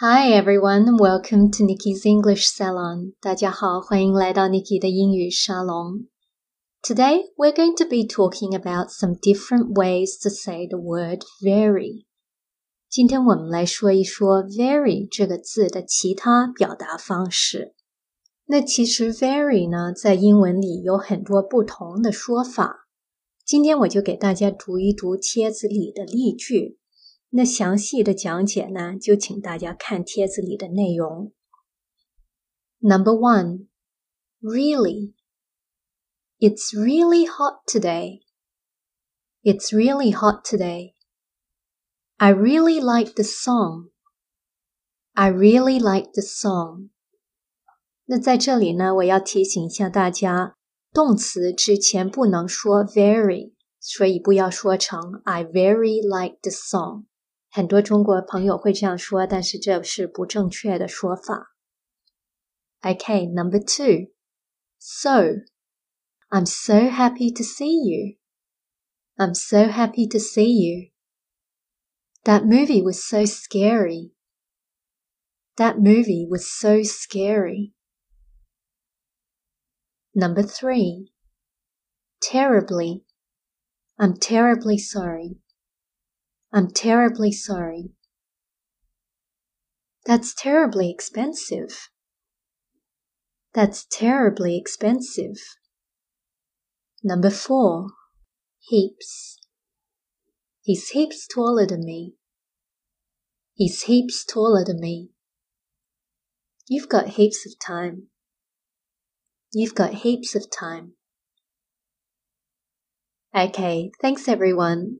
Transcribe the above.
Hi everyone, welcome to Nikki's English Salon. 大家好，欢迎来到 Nikki 的英语沙龙。Today we're going to be talking about some different ways to say the word very. 今天我们来说一说 very 这个字的其他表达方式。那其实 very 呢，在英文里有很多不同的说法。今天我就给大家读一读帖子里的例句。 那详细的讲解呢，就请大家看帖子里的内容。Number one, really. It's really hot today. It's really hot today. I really like the song. I really like the song. 那在这里呢，我要提醒一下大家，动词之前不能说 very，所以不要说成 I very like the song。很多中国朋友会这样说，但是这是不正确的说法。Okay, number two. So, I'm so happy to see you. I'm so happy to see you. That movie was so scary. That movie was so scary. Number three. Terribly. I'm terribly sorry. I'm terribly sorry. That's terribly expensive. That's terribly expensive. Number four, heaps. He's heaps taller than me. He's heaps taller than me. You've got heaps of time. You've got heaps of time. Okay, thanks everyone.